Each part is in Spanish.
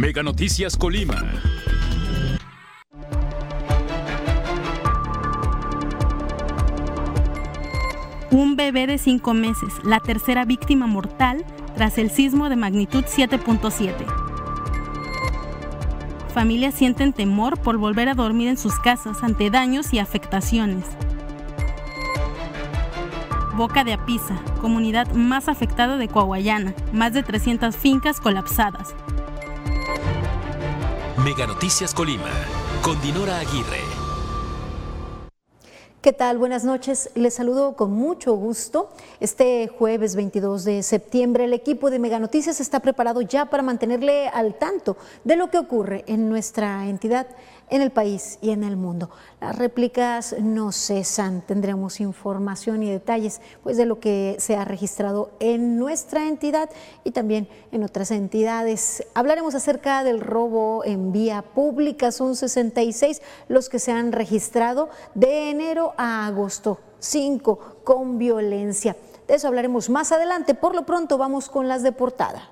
Mega Noticias Colima. Un bebé de cinco meses, la tercera víctima mortal tras el sismo de magnitud 7.7. Familias sienten temor por volver a dormir en sus casas ante daños y afectaciones. Boca de Apisa, comunidad más afectada de Coahuayana, más de 300 fincas colapsadas. Mega Noticias Colima, con Dinora Aguirre. ¿Qué tal? Buenas noches. Les saludo con mucho gusto. Este jueves 22 de septiembre el equipo de Mega Noticias está preparado ya para mantenerle al tanto de lo que ocurre en nuestra entidad en el país y en el mundo. Las réplicas no cesan, tendremos información y detalles pues, de lo que se ha registrado en nuestra entidad y también en otras entidades. Hablaremos acerca del robo en vía pública, son 66 los que se han registrado de enero a agosto, 5 con violencia. De eso hablaremos más adelante, por lo pronto vamos con las de portada.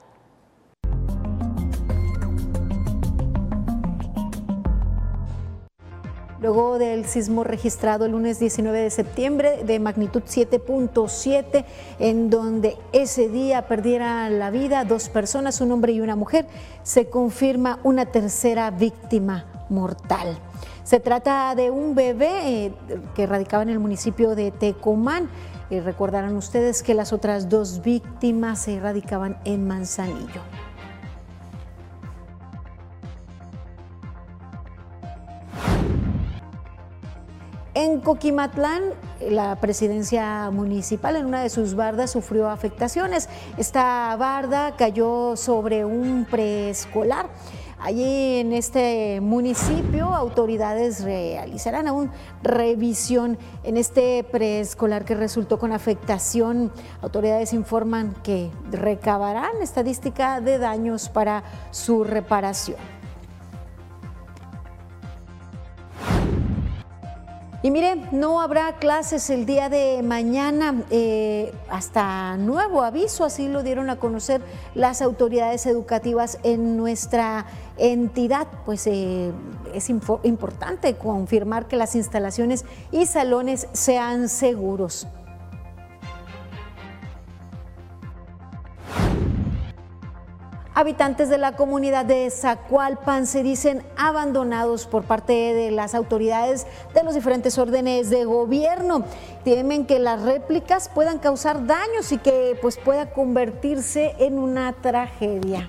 Luego del sismo registrado el lunes 19 de septiembre de magnitud 7.7, en donde ese día perdieran la vida dos personas, un hombre y una mujer, se confirma una tercera víctima mortal. Se trata de un bebé eh, que radicaba en el municipio de Tecomán. Y recordarán ustedes que las otras dos víctimas se radicaban en Manzanillo. En Coquimatlán, la presidencia municipal en una de sus bardas sufrió afectaciones. Esta barda cayó sobre un preescolar. Allí en este municipio, autoridades realizarán aún revisión en este preescolar que resultó con afectación. Autoridades informan que recabarán estadística de daños para su reparación. Y mire, no habrá clases el día de mañana eh, hasta nuevo aviso, así lo dieron a conocer las autoridades educativas en nuestra entidad. Pues eh, es importante confirmar que las instalaciones y salones sean seguros. Habitantes de la comunidad de Zacualpan se dicen abandonados por parte de las autoridades de los diferentes órdenes de gobierno. Temen que las réplicas puedan causar daños y que pues pueda convertirse en una tragedia.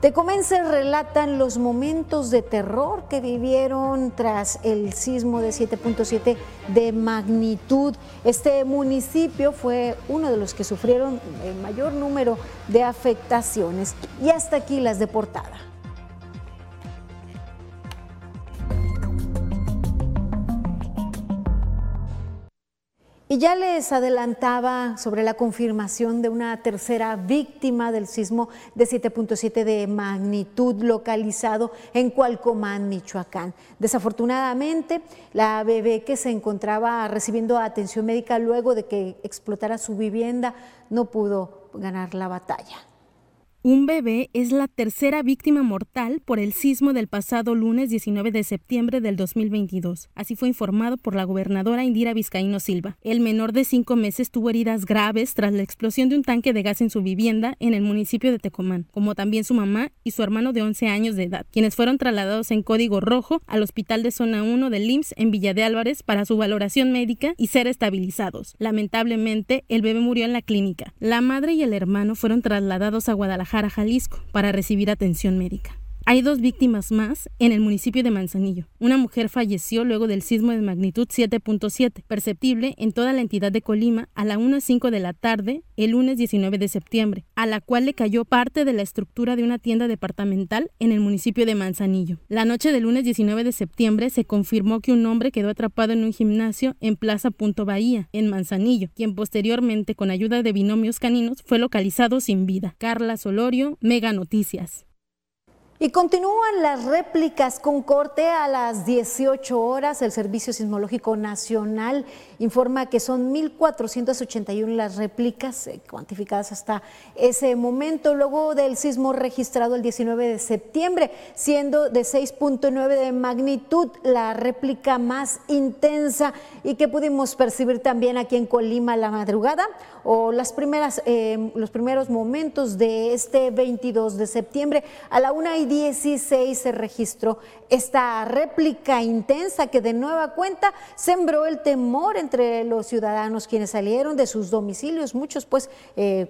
Tecomense relatan los momentos de terror que vivieron tras el sismo de 7.7 de magnitud. Este municipio fue uno de los que sufrieron el mayor número de afectaciones. Y hasta aquí las de portada. Y ya les adelantaba sobre la confirmación de una tercera víctima del sismo de 7.7 de magnitud localizado en Cualcomán, Michoacán. Desafortunadamente, la bebé que se encontraba recibiendo atención médica luego de que explotara su vivienda no pudo ganar la batalla. Un bebé es la tercera víctima mortal por el sismo del pasado lunes 19 de septiembre del 2022. Así fue informado por la gobernadora Indira Vizcaíno Silva. El menor de cinco meses tuvo heridas graves tras la explosión de un tanque de gas en su vivienda en el municipio de Tecomán, como también su mamá y su hermano de 11 años de edad, quienes fueron trasladados en código rojo al hospital de zona 1 del IMSS en Villa de Álvarez para su valoración médica y ser estabilizados. Lamentablemente, el bebé murió en la clínica. La madre y el hermano fueron trasladados a Guadalajara Jalisco, para recibir atención médica. Hay dos víctimas más en el municipio de Manzanillo. Una mujer falleció luego del sismo de magnitud 7.7, perceptible en toda la entidad de Colima a la 1.05 de la tarde el lunes 19 de septiembre, a la cual le cayó parte de la estructura de una tienda departamental en el municipio de Manzanillo. La noche del lunes 19 de septiembre se confirmó que un hombre quedó atrapado en un gimnasio en Plaza Punto Bahía, en Manzanillo, quien posteriormente, con ayuda de binomios caninos, fue localizado sin vida. Carla Solorio, Mega Noticias. Y continúan las réplicas con corte a las 18 horas. El Servicio Sismológico Nacional informa que son 1.481 las réplicas eh, cuantificadas hasta ese momento, luego del sismo registrado el 19 de septiembre, siendo de 6.9 de magnitud la réplica más intensa y que pudimos percibir también aquí en Colima la madrugada o las primeras, eh, los primeros momentos de este 22 de septiembre a la 1 y 16 se registró esta réplica intensa que de nueva cuenta sembró el temor entre los ciudadanos quienes salieron de sus domicilios, muchos pues eh,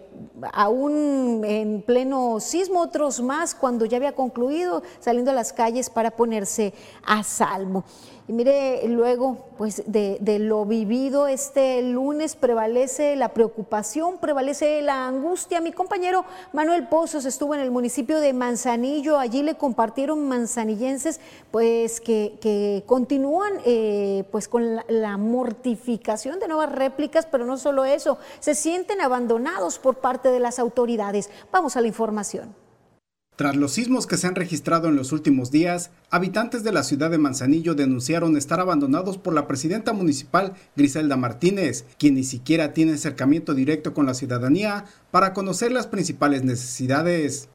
aún en pleno sismo, otros más cuando ya había concluido saliendo a las calles para ponerse a salmo. Y mire, luego pues de, lo vivido este lunes prevalece la preocupación, prevalece la angustia. Mi compañero Manuel Pozos estuvo en el municipio de Manzanillo, allí le compartieron manzanillenses pues que, continúan eh, pues con la, la mortificación de nuevas réplicas, pero no solo eso, se sienten abandonados por parte de las autoridades. Vamos a la información. Tras los sismos que se han registrado en los últimos días, habitantes de la ciudad de Manzanillo denunciaron estar abandonados por la presidenta municipal Griselda Martínez, quien ni siquiera tiene acercamiento directo con la ciudadanía para conocer las principales necesidades.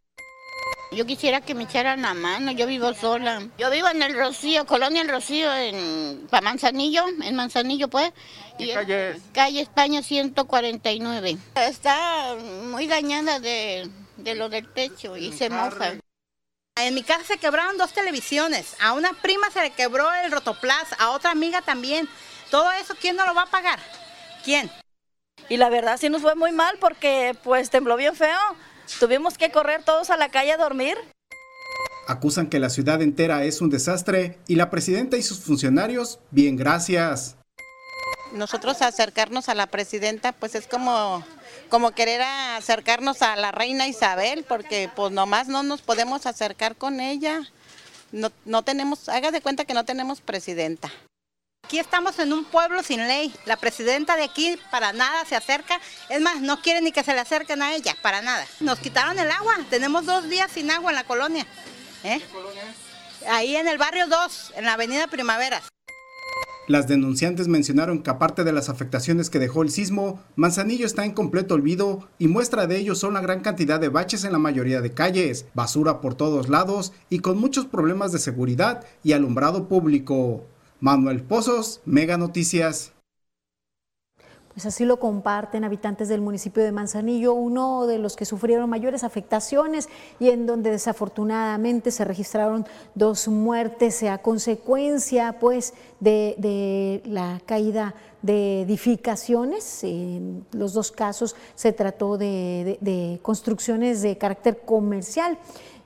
Yo quisiera que me echaran la mano, yo vivo sola. Yo vivo en el Rocío, Colonia El Rocío, en para Manzanillo, en Manzanillo pues. ¿Qué calle es? Calle España 149. Está muy dañada de de lo del techo y se moja. En mi casa se quebraron dos televisiones. A una prima se le quebró el rotoplas, a otra amiga también. Todo eso, ¿quién no lo va a pagar? ¿Quién? Y la verdad sí nos fue muy mal porque pues tembló bien feo. Tuvimos que correr todos a la calle a dormir. Acusan que la ciudad entera es un desastre y la presidenta y sus funcionarios, bien gracias. Nosotros acercarnos a la presidenta pues es como como querer acercarnos a la reina Isabel, porque pues nomás no nos podemos acercar con ella. No, no tenemos, haga de cuenta que no tenemos presidenta. Aquí estamos en un pueblo sin ley. La presidenta de aquí para nada se acerca. Es más, no quiere ni que se le acerquen a ella, para nada. Nos quitaron el agua. Tenemos dos días sin agua en la colonia. ¿Eh? ¿Qué colonia es? Ahí en el barrio 2, en la avenida Primavera. Las denunciantes mencionaron que aparte de las afectaciones que dejó el sismo, Manzanillo está en completo olvido y muestra de ello son la gran cantidad de baches en la mayoría de calles, basura por todos lados y con muchos problemas de seguridad y alumbrado público. Manuel Pozos, Mega Noticias. Pues así lo comparten habitantes del municipio de Manzanillo, uno de los que sufrieron mayores afectaciones y en donde desafortunadamente se registraron dos muertes a consecuencia pues de, la caída de edificaciones. En los dos casos se trató de construcciones de carácter comercial.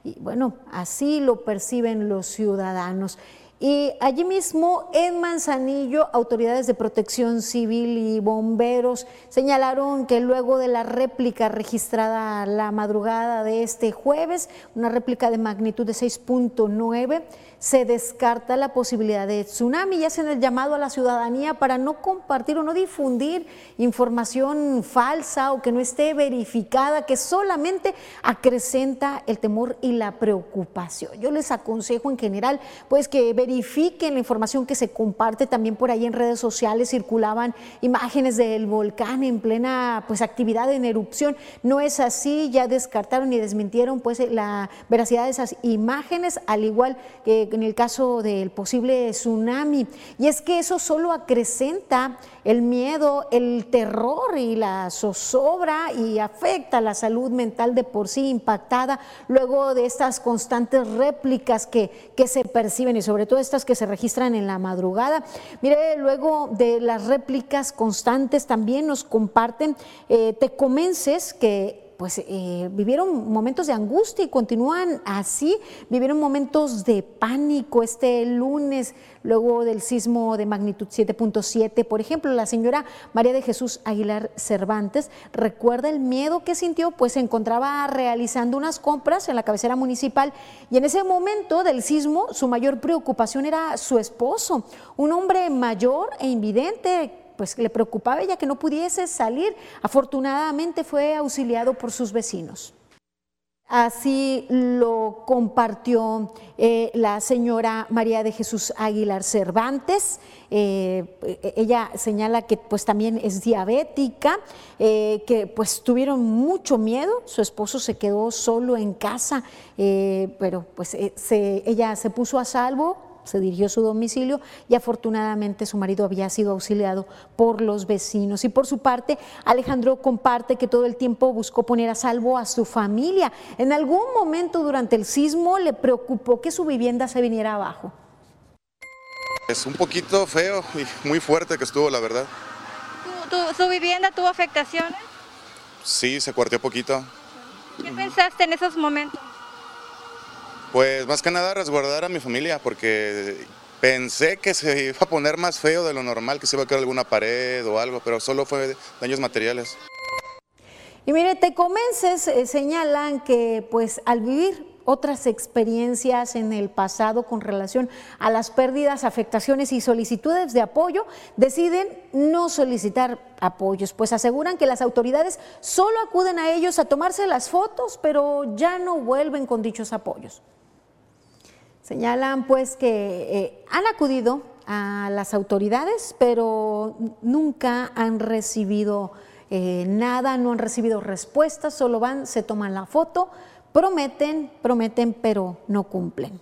Y bueno, así lo perciben los ciudadanos. Y allí mismo en Manzanillo, autoridades de protección civil y bomberos señalaron que luego de la réplica registrada la madrugada de este jueves, una réplica de magnitud de 6.9, se descarta la posibilidad de tsunami y hacen el llamado a la ciudadanía para no compartir o no difundir información falsa o que no esté verificada, que solamente acrecenta el temor y la preocupación. Yo les aconsejo en general pues que la información que se comparte también por ahí en redes sociales, circulaban imágenes del volcán en plena pues actividad en erupción. No es así, ya descartaron y desmintieron pues la veracidad de esas imágenes, al igual que en el caso del posible tsunami. Y es que eso solo acrecenta el miedo, el terror y la zozobra y afecta la salud mental de por sí impactada luego de estas constantes réplicas que, que se perciben y sobre todo estas que se registran en la madrugada. Mire, luego de las réplicas constantes también nos comparten eh, tecomenses que pues eh, vivieron momentos de angustia y continúan así, vivieron momentos de pánico este lunes, luego del sismo de magnitud 7.7. Por ejemplo, la señora María de Jesús Aguilar Cervantes recuerda el miedo que sintió, pues se encontraba realizando unas compras en la cabecera municipal y en ese momento del sismo su mayor preocupación era su esposo, un hombre mayor e invidente pues le preocupaba ella que no pudiese salir. Afortunadamente fue auxiliado por sus vecinos. Así lo compartió eh, la señora María de Jesús Aguilar Cervantes. Eh, ella señala que pues también es diabética, eh, que pues tuvieron mucho miedo. Su esposo se quedó solo en casa, pero pues ella se puso a salvo se dirigió a su domicilio y afortunadamente su marido había sido auxiliado por los vecinos. Y por su parte, Alejandro comparte que todo el tiempo buscó poner a salvo a su familia. En algún momento durante el sismo le preocupó que su vivienda se viniera abajo. Es un poquito feo y muy fuerte que estuvo, la verdad. su vivienda tuvo afectaciones? Sí, se cuarteó poquito. ¿Qué pensaste en esos momentos? Pues más que nada resguardar a mi familia porque pensé que se iba a poner más feo de lo normal, que se iba a caer alguna pared o algo, pero solo fue daños materiales. Y mire, te convences, eh, señalan que pues al vivir otras experiencias en el pasado con relación a las pérdidas, afectaciones y solicitudes de apoyo, deciden no solicitar apoyos, pues aseguran que las autoridades solo acuden a ellos a tomarse las fotos, pero ya no vuelven con dichos apoyos. Señalan pues que eh, han acudido a las autoridades, pero nunca han recibido eh, nada, no han recibido respuestas, solo van, se toman la foto, prometen, prometen, pero no cumplen.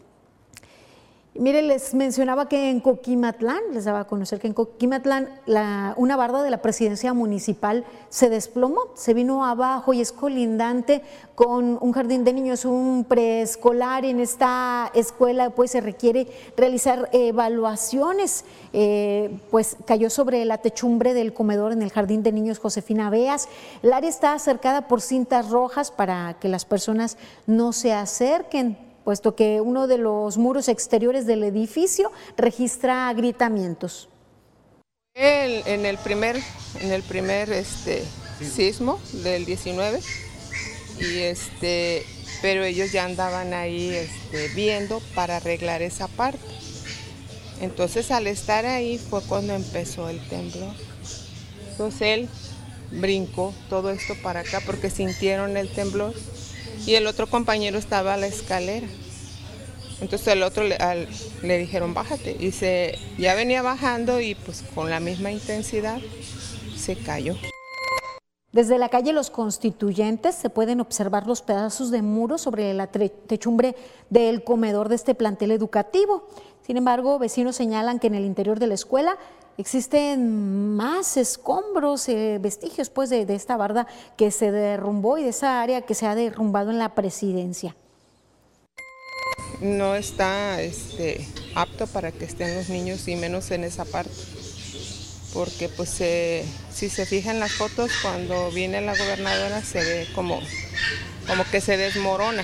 Mire, les mencionaba que en Coquimatlán, les daba a conocer que en Coquimatlán una barda de la presidencia municipal se desplomó, se vino abajo y es colindante con un jardín de niños, un preescolar. En esta escuela pues se requiere realizar evaluaciones, eh, pues cayó sobre la techumbre del comedor en el jardín de niños Josefina Beas. El área está cercada por cintas rojas para que las personas no se acerquen puesto que uno de los muros exteriores del edificio registra agrietamientos. en el primer, en el primer este, sismo del 19, y este, pero ellos ya andaban ahí este, viendo para arreglar esa parte. Entonces al estar ahí fue cuando empezó el temblor. Entonces él brincó todo esto para acá porque sintieron el temblor y el otro compañero estaba a la escalera. Entonces el otro le, dijeron, bájate. Y se, ya venía bajando y pues con la misma intensidad se cayó. Desde la calle Los Constituyentes se pueden observar los pedazos de muro sobre la techumbre del comedor de este plantel educativo. Sin embargo, vecinos señalan que en el interior de la escuela existen más escombros, eh, vestigios pues, de, esta barda que se derrumbó y de esa área que se ha derrumbado en la presidencia. No está este, apto para que estén los niños y menos en esa parte. Porque pues si se fijan las fotos, cuando viene la gobernadora se ve como, como que se desmorona.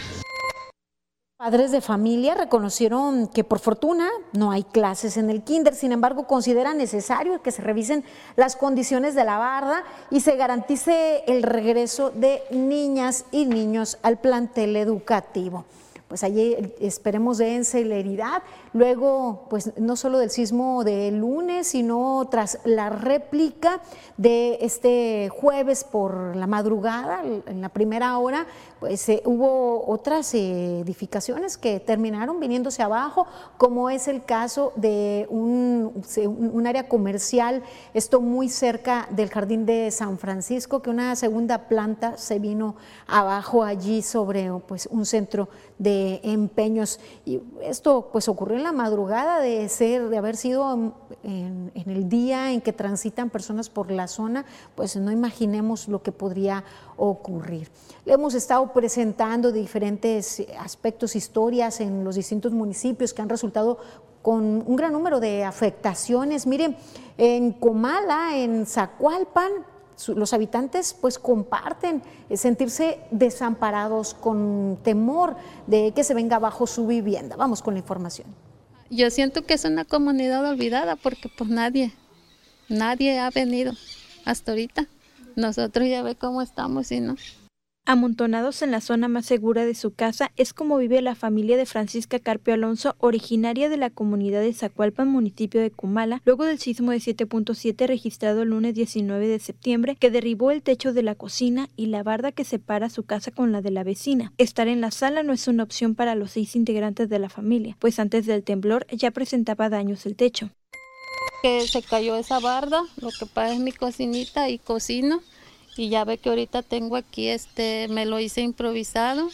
Padres de familia reconocieron que por fortuna no hay clases en el kinder, sin embargo consideran necesario que se revisen las condiciones de la barda y se garantice el regreso de niñas y niños al plantel educativo pues allí esperemos den celeridad. Luego, pues no solo del sismo de lunes, sino tras la réplica de este jueves por la madrugada, en la primera hora, pues eh, hubo otras eh, edificaciones que terminaron viniéndose abajo, como es el caso de un, un, área comercial, esto muy cerca del jardín de San Francisco, que una segunda planta se vino abajo allí sobre pues, un centro de empeños. Y esto pues ocurrió en la madrugada de ser, de haber sido en, en el día en que transitan personas por la zona, pues no imaginemos lo que podría ocurrir. Le hemos estado presentando diferentes aspectos, historias en los distintos municipios que han resultado con un gran número de afectaciones. Miren, en Comala, en Zacualpan, los habitantes pues comparten sentirse desamparados con temor de que se venga abajo su vivienda. Vamos con la información. Yo siento que es una comunidad olvidada porque pues nadie, nadie ha venido hasta ahorita. Nosotros ya ve cómo estamos y no. Amontonados en la zona más segura de su casa es como vive la familia de Francisca Carpio Alonso, originaria de la comunidad de Zacualpan, municipio de Comala, luego del sismo de 7.7 registrado el lunes 19 de septiembre, que derribó el techo de la cocina y la barda que separa su casa con la de la vecina. Estar en la sala no es una opción para los seis integrantes de la familia, pues antes del temblor ya presentaba daños el techo. Que se cayó esa barda, lo que pasa es mi cocinita y cocino y ya ve que ahorita tengo aquí este me lo hice improvisado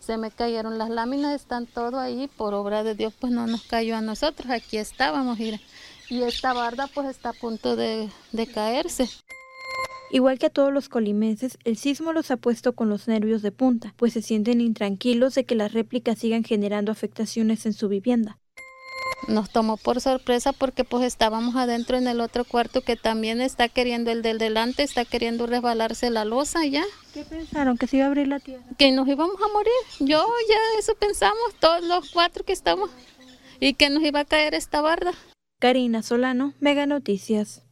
se me cayeron las láminas están todo ahí por obra de Dios pues no nos cayó a nosotros aquí estábamos y esta barda pues está a punto de, de caerse. Igual que a todos los colimenses, el sismo los ha puesto con los nervios de punta, pues se sienten intranquilos de que las réplicas sigan generando afectaciones en su vivienda nos tomó por sorpresa porque pues estábamos adentro en el otro cuarto que también está queriendo el del delante, está queriendo resbalarse la losa ya. ¿Qué pensaron? ¿Que se iba a abrir la tierra? Que nos íbamos a morir. Yo ya eso pensamos, todos los cuatro que estamos, y que nos iba a caer esta barda. Karina Solano, Mega Noticias.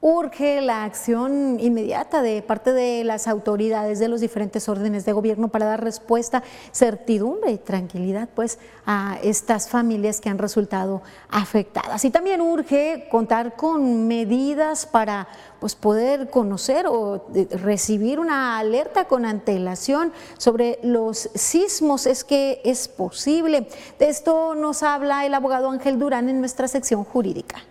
Urge la acción inmediata de parte de las autoridades de los diferentes órdenes de gobierno para dar respuesta, certidumbre y tranquilidad pues a estas familias que han resultado afectadas. Y también urge contar con medidas para pues poder conocer o recibir una alerta con antelación sobre los sismos. Es que es posible. De esto nos habla el abogado Ángel Durán en nuestra sección jurídica.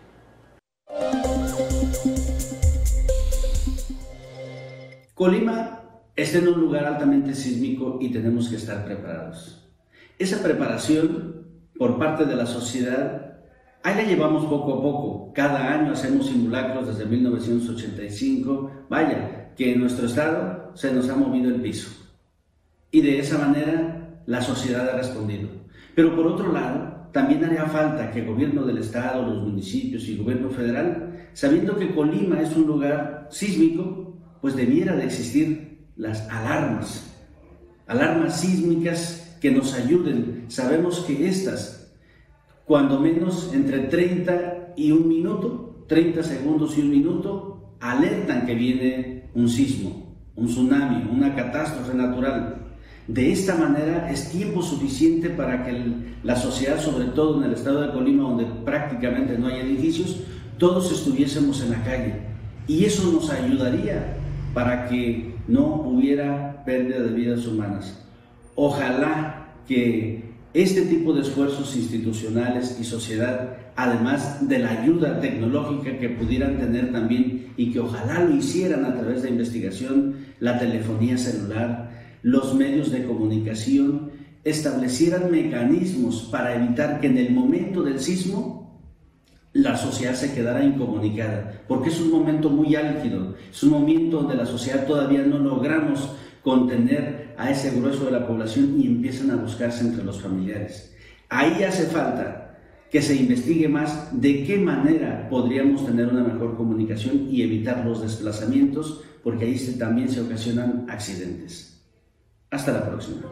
Colima está en un lugar altamente sísmico y tenemos que estar preparados. Esa preparación por parte de la sociedad, ahí la llevamos poco a poco. Cada año hacemos simulacros desde 1985. Vaya, que en nuestro estado se nos ha movido el piso. Y de esa manera la sociedad ha respondido. Pero por otro lado, también haría falta que el gobierno del estado, los municipios y el gobierno federal, sabiendo que Colima es un lugar sísmico, pues debiera de existir las alarmas, alarmas sísmicas que nos ayuden. Sabemos que estas, cuando menos entre 30 y un minuto, 30 segundos y un minuto, alertan que viene un sismo, un tsunami, una catástrofe natural. De esta manera es tiempo suficiente para que la sociedad, sobre todo en el estado de Colima, donde prácticamente no hay edificios, todos estuviésemos en la calle. Y eso nos ayudaría para que no hubiera pérdida de vidas humanas. Ojalá que este tipo de esfuerzos institucionales y sociedad, además de la ayuda tecnológica que pudieran tener también y que ojalá lo hicieran a través de investigación, la telefonía celular, los medios de comunicación, establecieran mecanismos para evitar que en el momento del sismo la sociedad se quedará incomunicada, porque es un momento muy álgido, es un momento donde la sociedad todavía no logramos contener a ese grueso de la población y empiezan a buscarse entre los familiares. Ahí hace falta que se investigue más de qué manera podríamos tener una mejor comunicación y evitar los desplazamientos, porque ahí también se ocasionan accidentes. Hasta la próxima.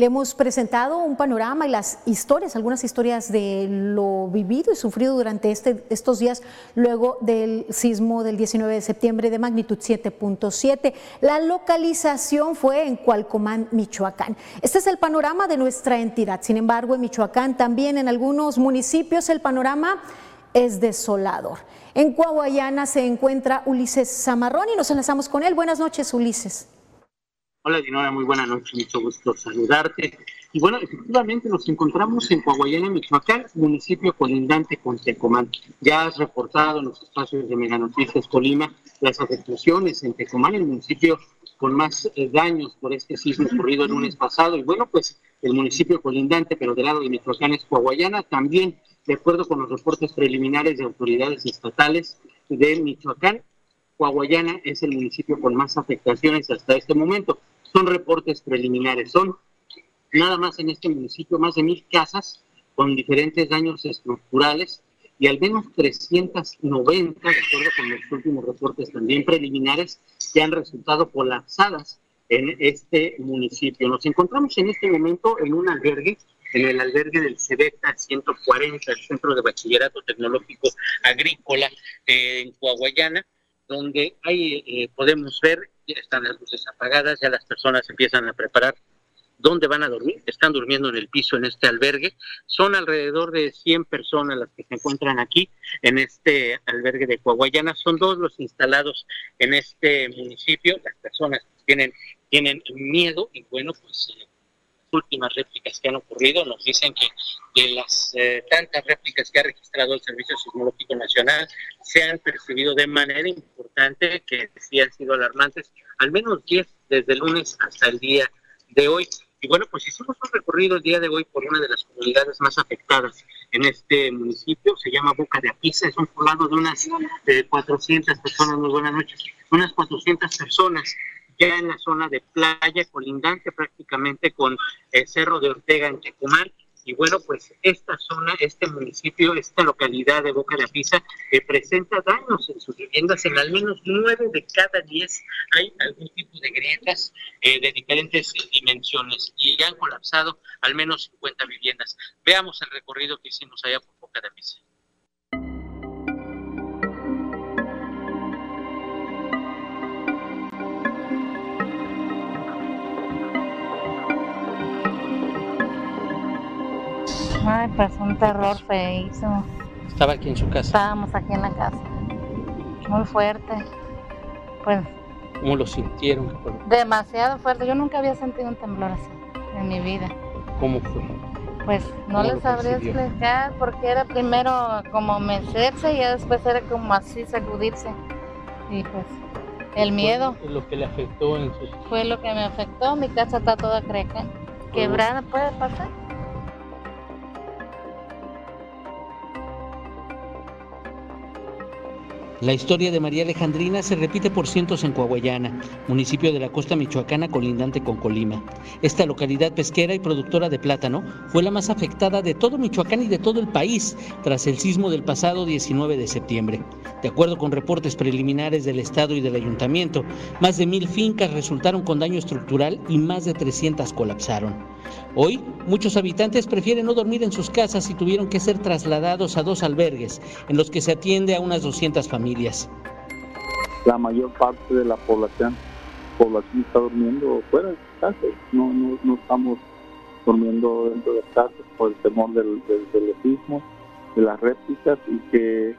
Le hemos presentado un panorama y las historias, algunas historias de lo vivido y sufrido durante este, estos días luego del sismo del 19 de septiembre de magnitud 7.7. La localización fue en Cualcomán, Michoacán. Este es el panorama de nuestra entidad. Sin embargo, en Michoacán también en algunos municipios el panorama es desolador. En Coahuayana se encuentra Ulises Zamarrón y nos enlazamos con él. Buenas noches, Ulises. Hola Dinora, muy buena noche, mucho gusto saludarte. Y bueno, efectivamente nos encontramos en Coahuayana, Michoacán, municipio colindante con Tecomán. Ya has reportado en los espacios de Mega Noticias Colima las afectaciones en Tecomán, el municipio con más eh, daños por este sismo ocurrido el lunes pasado. Y bueno, pues el municipio colindante, pero del lado de Michoacán es Coahuayana, también de acuerdo con los reportes preliminares de autoridades estatales de Michoacán, Coahuayana es el municipio con más afectaciones hasta este momento. Son reportes preliminares, son nada más en este municipio más de mil casas con diferentes daños estructurales y al menos 390, de acuerdo con los últimos reportes también preliminares, que han resultado colapsadas en este municipio. Nos encontramos en este momento en un albergue en el albergue del CEBETA 140, el Centro de Bachillerato Tecnológico Agrícola eh, en Coahuayana, donde ahí eh, podemos ver, ya están las luces apagadas, ya las personas empiezan a preparar dónde van a dormir. Están durmiendo en el piso en este albergue. Son alrededor de 100 personas las que se encuentran aquí en este albergue de Coahuayana. Son dos los instalados en este municipio. Las personas tienen, tienen miedo y bueno, pues eh, últimas réplicas que han ocurrido nos dicen que de las eh, tantas réplicas que ha registrado el Servicio Sismológico Nacional se han percibido de manera importante que sí han sido alarmantes, al menos 10 desde el lunes hasta el día de hoy. Y bueno, pues hicimos un recorrido el día de hoy por una de las comunidades más afectadas en este municipio, se llama Boca de Apisa, es un poblado de unas 400 personas, muy buenas noches, unas 400 personas ya en la zona de playa, colindante prácticamente con el Cerro de Ortega en Tecumán, y bueno, pues esta zona, este municipio, esta localidad de Boca de Apisa, eh, presenta daños en sus viviendas. En al menos nueve de cada diez hay algún tipo de grietas eh, de diferentes dimensiones y han colapsado al menos 50 viviendas. Veamos el recorrido que hicimos allá por Boca de Apisa. Ay, pues un terror feísimo. Estaba aquí en su casa. Estábamos aquí en la casa. Muy fuerte. Pues ¿Cómo lo sintieron? demasiado fuerte. Yo nunca había sentido un temblor así en mi vida. ¿Cómo fue? Pues no ¿Cómo les lo sabría percibió? explicar porque era primero como mecerse y ya después era como así sacudirse. Y pues el miedo Fue Lo que le afectó en sus... fue lo que me afectó. Mi casa está toda creca. Quebrada puede pasar. La historia de María Alejandrina se repite por cientos en Coahuayana, municipio de la costa michoacana colindante con Colima. Esta localidad pesquera y productora de plátano fue la más afectada de todo Michoacán y de todo el país tras el sismo del pasado 19 de septiembre. De acuerdo con reportes preliminares del Estado y del Ayuntamiento, más de mil fincas resultaron con daño estructural y más de 300 colapsaron. Hoy, muchos habitantes prefieren no dormir en sus casas y tuvieron que ser trasladados a dos albergues en los que se atiende a unas 200 familias. La mayor parte de la población población está durmiendo fuera de sus casas, no, no, no estamos durmiendo dentro de casas por el temor del, del, del sismo, de las réplicas y que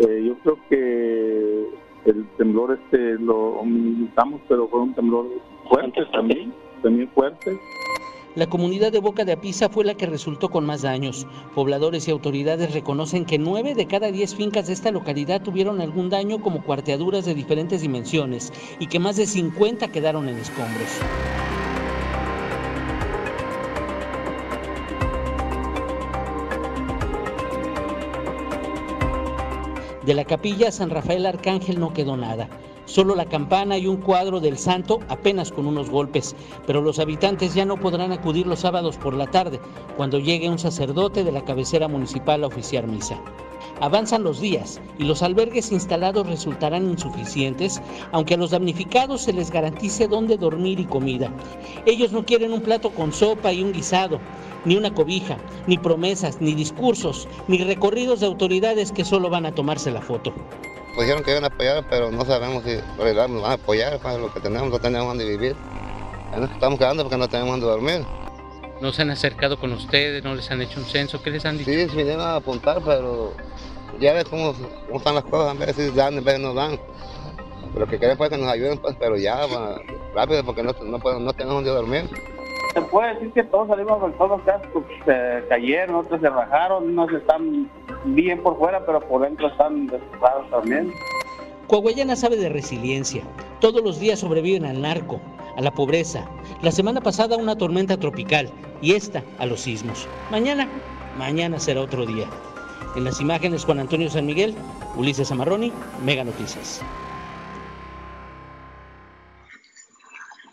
eh, yo creo que el temblor este lo minimizamos, pero fue un temblor fuerte. también, también fuerte. La comunidad de Boca de Apisa fue la que resultó con más daños. Pobladores y autoridades reconocen que nueve de cada diez fincas de esta localidad tuvieron algún daño como cuarteaduras de diferentes dimensiones y que más de 50 quedaron en escombros. De la capilla San Rafael Arcángel no quedó nada. Solo la campana y un cuadro del santo apenas con unos golpes, pero los habitantes ya no podrán acudir los sábados por la tarde, cuando llegue un sacerdote de la cabecera municipal a oficiar misa. Avanzan los días y los albergues instalados resultarán insuficientes, aunque a los damnificados se les garantice dónde dormir y comida. Ellos no quieren un plato con sopa y un guisado, ni una cobija, ni promesas, ni discursos, ni recorridos de autoridades que solo van a tomarse la foto. Pues dijeron que iban a apoyar, pero no sabemos si nos van a apoyar, pues, lo que tenemos, no tenemos donde vivir. Nos estamos quedando porque no tenemos donde dormir. ¿No se han acercado con ustedes? ¿No les han hecho un censo? ¿Qué les han dicho? Sí, se vinieron a apuntar, pero ya ves cómo, cómo están las cosas, a veces dan, a veces no dan. Pero que queremos pues que nos ayuden, pues, pero ya, rápido, porque no, no, podemos- no tenemos donde dormir. Se puede decir que todos salimos todos los cascos, se cayeron, otros se rajaron, unos están bien por fuera, pero por dentro están destrozados también. Coahuayana sabe de resiliencia. Todos los días sobreviven al narco, a la pobreza. La semana pasada una tormenta tropical y esta a los sismos. Mañana, mañana será otro día. En las imágenes Juan Antonio San Miguel, Ulises Amarroni, Mega Noticias.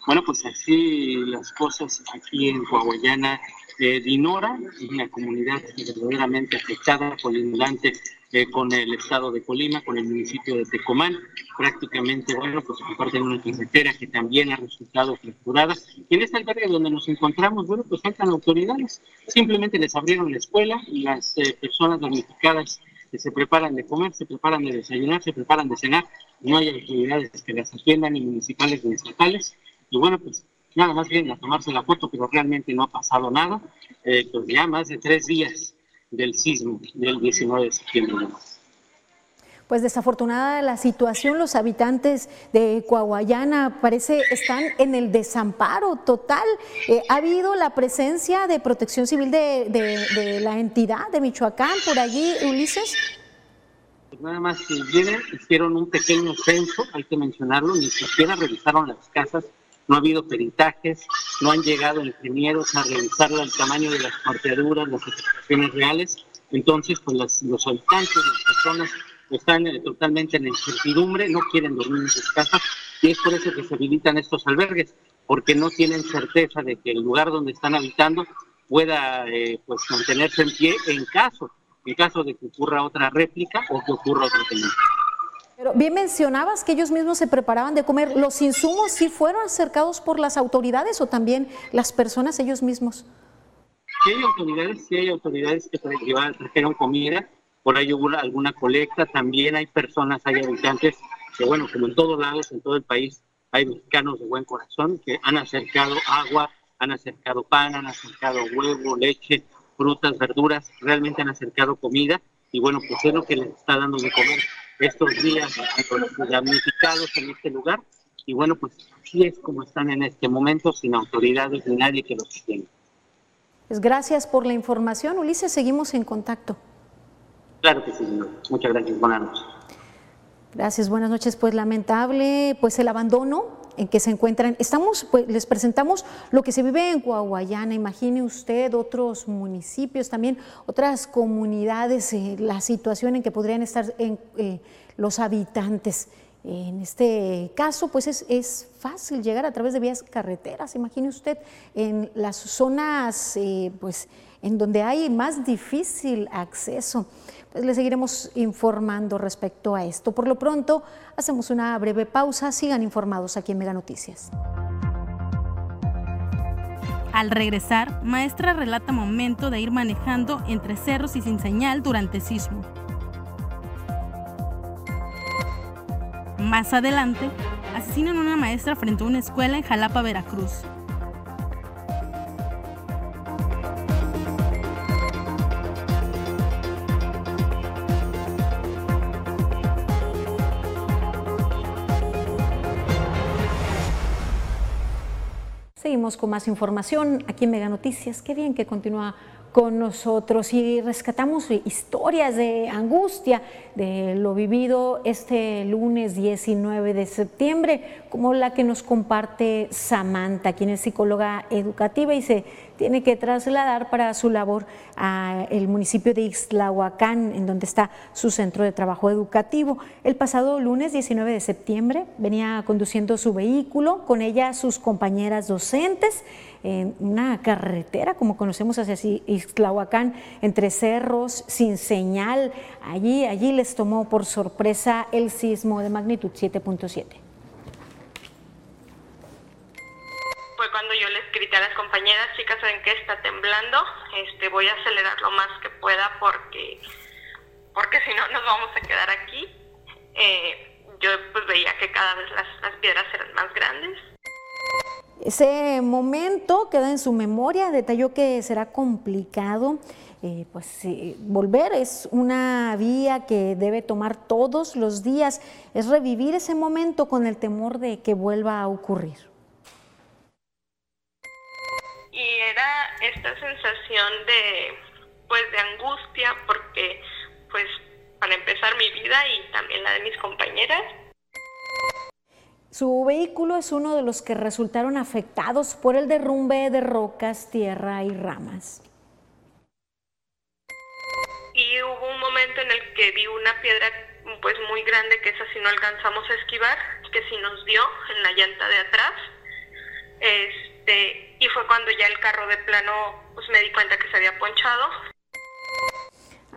Bueno, pues así las cosas aquí en Coahuayana eh, Dinora, una comunidad verdaderamente afectada, colindante eh, con el estado de Colima, con el municipio de Tecomán. Prácticamente, bueno, pues comparten una carretera que también ha resultado fracturada. Y en este albergue donde nos encontramos, bueno, pues faltan autoridades. Simplemente les abrieron la escuela y las eh, personas damnificadas se preparan de comer, se preparan de desayunar, se preparan de cenar. No hay autoridades que las atiendan, ni municipales ni estatales. Y bueno, pues nada más vienen a tomarse la foto, pero realmente no ha pasado nada. Eh, pues ya más de tres días del sismo del 19 de septiembre. Pues desafortunada la situación, los habitantes de Coahuayana parece están en el desamparo total. Eh, ¿Ha habido la presencia de protección civil de, de, la entidad de Michoacán por allí, Ulises? Pues nada más que vienen, hicieron un pequeño censo, hay que mencionarlo, ni siquiera revisaron las casas no ha habido peritajes, no han llegado ingenieros a revisar el tamaño de las parteaduras, las afectaciones reales. Entonces, pues los habitantes, las personas están eh, totalmente en incertidumbre, no quieren dormir en sus casas y es por eso que se habilitan estos albergues, porque no tienen certeza de que el lugar donde están habitando pueda eh, pues mantenerse en pie en caso, en caso de que ocurra otra réplica o que ocurra otro tema. Pero bien mencionabas que ellos mismos se preparaban de comer. ¿Los insumos sí fueron acercados por las autoridades o también las personas ellos mismos? Sí hay autoridades, sí hay autoridades que trajeron comida, por ahí hubo alguna colecta, también hay personas, hay habitantes que bueno, como en todos lados, en todo el país, hay mexicanos de buen corazón que han acercado agua, han acercado pan, han acercado huevo, leche, frutas, verduras, realmente han acercado comida y bueno, pues es lo que les está dando de comer estos días damnificados en este lugar. Y bueno, pues así es como están en este momento, sin autoridades ni nadie que los sostenga. Pues gracias por la información, Ulises. Seguimos en contacto. Claro que sí, Muchas gracias. Buenas noches. Gracias, buenas noches. Pues lamentable, pues el abandono en que se encuentran. Estamos, pues, les presentamos lo que se vive en Coahuayana. Imagine usted otros municipios, también otras comunidades, eh, la situación en que podrían estar eh, los habitantes. En este caso, pues es, es, fácil llegar a través de vías carreteras. Imagine usted en las zonas, eh, pues, en donde hay más difícil acceso. Pues le seguiremos informando respecto a esto. Por lo pronto, hacemos una breve pausa. Sigan informados aquí en Mega Noticias. Al regresar, maestra relata momento de ir manejando entre cerros y sin señal durante sismo. Más adelante, asesinan a una maestra frente a una escuela en Jalapa, Veracruz. Con más información aquí en Mega Noticias. Qué bien que continúa con nosotros y rescatamos historias de angustia de lo vivido este lunes 19 de septiembre, como la que nos comparte Samantha, quien es psicóloga educativa y se tiene que trasladar para su labor al municipio de Ixtlahuacán, en donde está su centro de trabajo educativo. El pasado lunes 19 de septiembre venía conduciendo su vehículo, con ella sus compañeras docentes, en una carretera, como conocemos hacia Ixtlahuacán, entre cerros, sin señal. Allí, allí les tomó por sorpresa el sismo de magnitud 7.7. compañeras, chicas, ¿saben qué? Está temblando, este, voy a acelerar lo más que pueda porque, porque si no nos vamos a quedar aquí. Eh, yo pues veía que cada vez las, las piedras eran más grandes. Ese momento queda en su memoria, detalló que será complicado. Eh, pues volver es una vía que debe tomar todos los días, es revivir ese momento con el temor de que vuelva a ocurrir. Y era esta sensación de pues de angustia porque pues para empezar mi vida y también la de mis compañeras. Su vehículo es uno de los que resultaron afectados por el derrumbe de rocas, tierra y ramas. Y hubo un momento en el que vi una piedra pues muy grande que esa sí no alcanzamos a esquivar, que sí nos dio en la llanta de atrás Este, y fue cuando ya el carro de plano, pues me di cuenta que se había ponchado.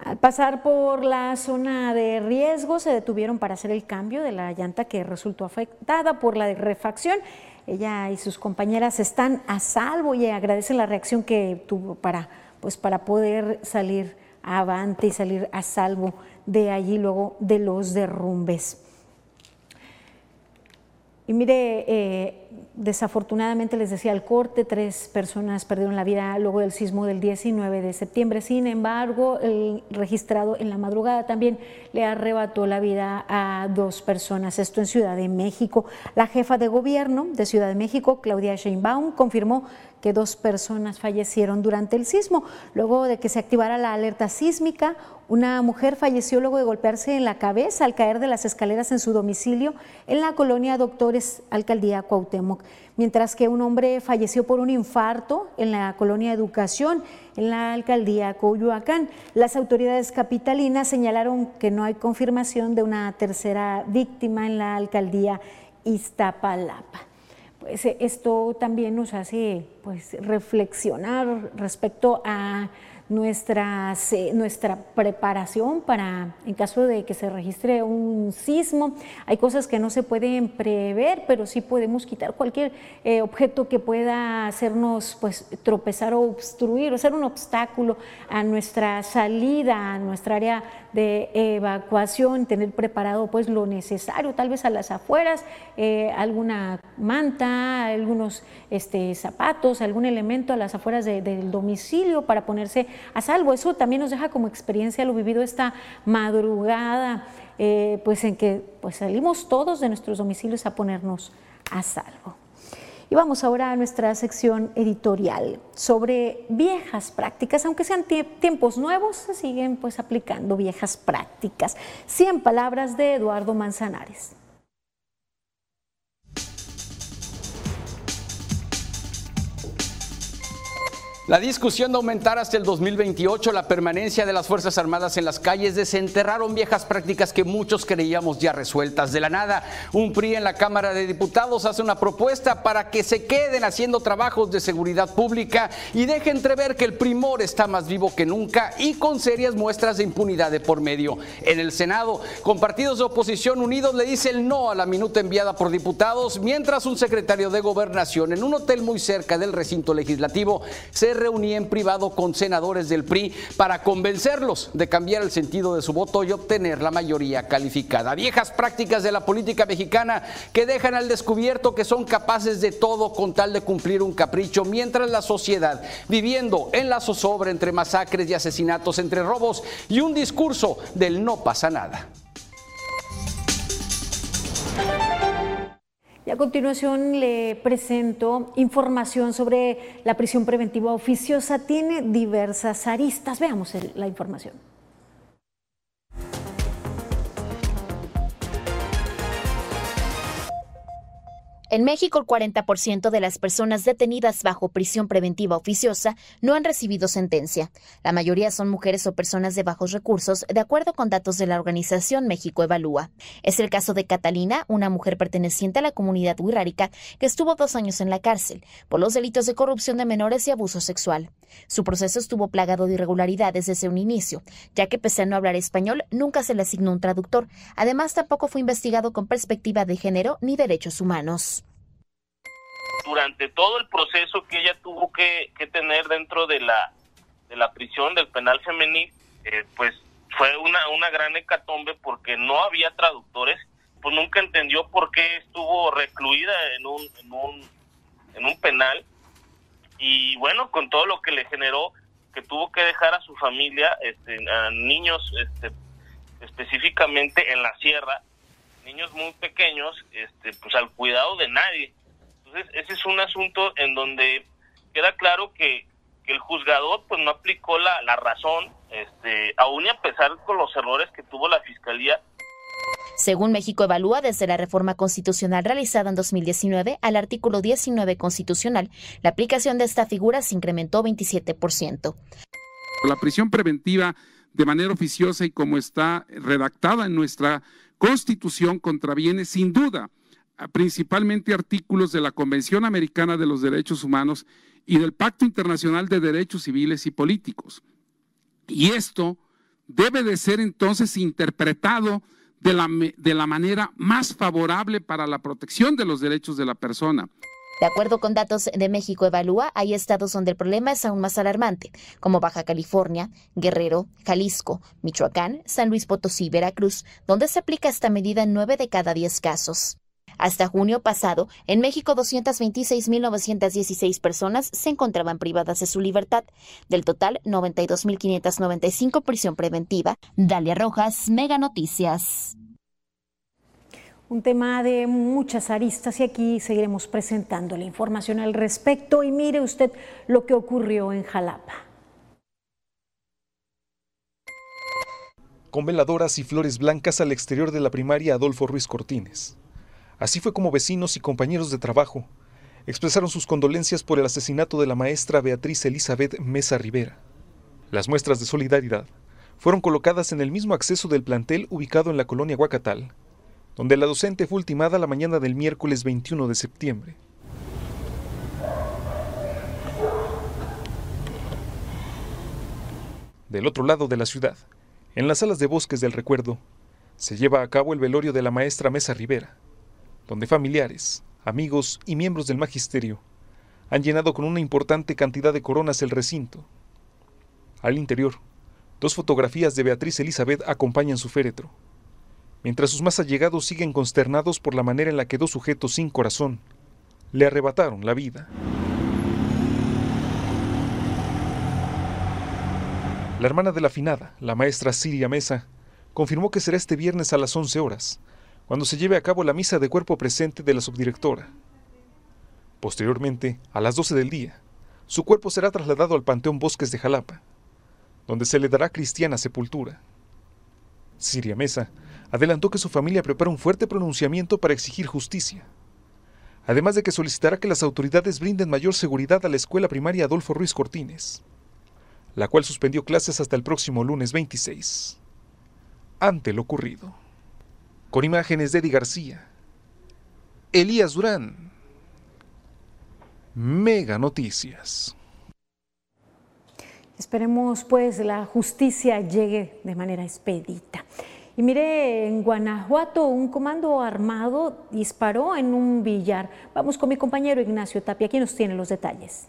Al pasar por la zona de riesgo, se detuvieron para hacer el cambio de la llanta que resultó afectada por la refacción. Ella y sus compañeras están a salvo y agradecen la reacción que tuvo para, pues, para poder salir avante y salir a salvo de allí luego de los derrumbes. Y mire, eh, desafortunadamente les decía el corte, tres personas perdieron la vida luego del sismo del 19 de septiembre. Sin embargo, el registrado en la madrugada también le arrebató la vida a dos personas. Esto en Ciudad de México. La jefa de gobierno de Ciudad de México, Claudia Sheinbaum, confirmó que dos personas fallecieron durante el sismo. Luego de que se activara la alerta sísmica, una mujer falleció luego de golpearse en la cabeza al caer de las escaleras en su domicilio en la colonia Doctores, Alcaldía Cuauhtémoc, mientras que un hombre falleció por un infarto en la colonia Educación, en la Alcaldía Coyoacán. Las autoridades capitalinas señalaron que no hay confirmación de una tercera víctima en la Alcaldía Iztapalapa. Pues esto también nos hace pues, reflexionar respecto a nuestra, nuestra preparación para, en caso de que se registre un sismo. Hay cosas que no se pueden prever, pero sí podemos quitar cualquier eh, objeto que pueda hacernos pues, tropezar o obstruir o ser un obstáculo a nuestra salida, a nuestra área de evacuación, tener preparado pues lo necesario, tal vez a las afueras, eh, alguna manta, algunos este, zapatos, algún elemento a las afueras del domicilio para ponerse a salvo. Eso también nos deja como experiencia lo vivido esta madrugada, eh, pues en que pues salimos todos de nuestros domicilios a ponernos a salvo. Y vamos ahora a nuestra sección editorial sobre viejas prácticas, aunque sean tiempos nuevos, se siguen pues aplicando viejas prácticas. 100 palabras de Eduardo Manzanares. La discusión de aumentar hasta el 2028 la permanencia de las Fuerzas Armadas en las calles desenterraron viejas prácticas que muchos creíamos ya resueltas de la nada. Un PRI en la Cámara de Diputados hace una propuesta para que se queden haciendo trabajos de seguridad pública y deje entrever que el primor está más vivo que nunca y con serias muestras de impunidad de por medio. En el Senado, con partidos de oposición unidos le dice el no a la minuta enviada por diputados, mientras un secretario de gobernación en un hotel muy cerca del recinto legislativo se reunía en privado con senadores del PRI para convencerlos de cambiar el sentido de su voto y obtener la mayoría calificada. Viejas prácticas de la política mexicana que dejan al descubierto que son capaces de todo con tal de cumplir un capricho, mientras la sociedad, viviendo en la zozobra entre masacres y asesinatos, entre robos y un discurso del no pasa nada. Y a continuación le presento información sobre la prisión preventiva oficiosa. Tiene diversas aristas. Veamos la información. En México, el 40% de las personas detenidas bajo prisión preventiva oficiosa no han recibido sentencia. La mayoría son mujeres o personas de bajos recursos, de acuerdo con datos de la organización México Evalúa. Es el caso de Catalina, una mujer perteneciente a la comunidad wixárika que estuvo dos años en la cárcel por los delitos de corrupción de menores y abuso sexual. Su proceso estuvo plagado de irregularidades desde un inicio, ya que pese a no hablar español, nunca se le asignó un traductor. Además, tampoco fue investigado con perspectiva de género ni derechos humanos durante todo el proceso que ella tuvo que, tener dentro de la, de la prisión del penal femenil, eh, pues fue una, una gran hecatombe porque no había traductores, pues nunca entendió por qué estuvo recluida en un, en un, en un penal y bueno, con todo lo que le generó, que tuvo que dejar a su familia, este, a niños este, específicamente en la sierra, niños muy pequeños, este, pues al cuidado de nadie. Entonces, ese es un asunto en donde queda claro que, el juzgador pues no aplicó la, la razón, este, aún y a pesar con los errores que tuvo la fiscalía, según México Evalúa, desde la reforma constitucional realizada en 2019 al artículo 19 constitucional, la aplicación de esta figura se incrementó 27%. La prisión preventiva de manera oficiosa y como está redactada en nuestra constitución contraviene sin duda principalmente artículos de la Convención Americana de los Derechos Humanos y del Pacto Internacional de Derechos Civiles y Políticos. Y esto debe de ser entonces interpretado de la, manera más favorable para la protección de los derechos de la persona. De acuerdo con datos de México Evalúa, hay estados donde el problema es aún más alarmante, como Baja California, Guerrero, Jalisco, Michoacán, San Luis Potosí, Veracruz, donde se aplica esta medida en 9 de cada 10 casos. Hasta junio pasado, en México 226.916 personas se encontraban privadas de su libertad. Del total, 92.595 prisión preventiva. Dalia Rojas, Mega Noticias un tema de muchas aristas y aquí seguiremos presentando la información al respecto y mire usted lo que ocurrió en Jalapa. Con veladoras y flores blancas al exterior de la primaria Adolfo Ruiz Cortines. Así fue como vecinos y compañeros de trabajo expresaron sus condolencias por el asesinato de la maestra Beatriz Elizabeth Mesa Rivera. Las muestras de solidaridad fueron colocadas en el mismo acceso del plantel ubicado en la colonia Huacatal, donde la docente fue ultimada la mañana del miércoles 21 de septiembre. Del otro lado de la ciudad, en las salas de bosques del recuerdo, se lleva a cabo el velorio de la maestra Mesa Rivera, donde familiares, amigos y miembros del magisterio han llenado con una importante cantidad de coronas el recinto. Al interior, dos fotografías de Beatriz Elizabeth acompañan su féretro mientras sus más allegados siguen consternados por la manera en la que dos sujetos sin corazón le arrebataron la vida. La hermana de la finada, la maestra Siria Mesa, confirmó que será este viernes a las 11 horas, cuando se lleve a cabo la misa de cuerpo presente de la subdirectora. Posteriormente, a las 12 del día, su cuerpo será trasladado al Panteón Bosques de Jalapa, donde se le dará cristiana sepultura. Siria Mesa adelantó que su familia prepara un fuerte pronunciamiento para exigir justicia, además de que solicitará que las autoridades brinden mayor seguridad a la escuela primaria Adolfo Ruiz Cortines, la cual suspendió clases hasta el próximo lunes 26. Ante lo ocurrido. Con imágenes de Eddie García, Elías Durán, Mega Noticias. Esperemos pues la justicia llegue de manera expedita. Y mire, en Guanajuato un comando armado disparó en un billar. Vamos con mi compañero Ignacio Tapia, aquí nos tiene los detalles.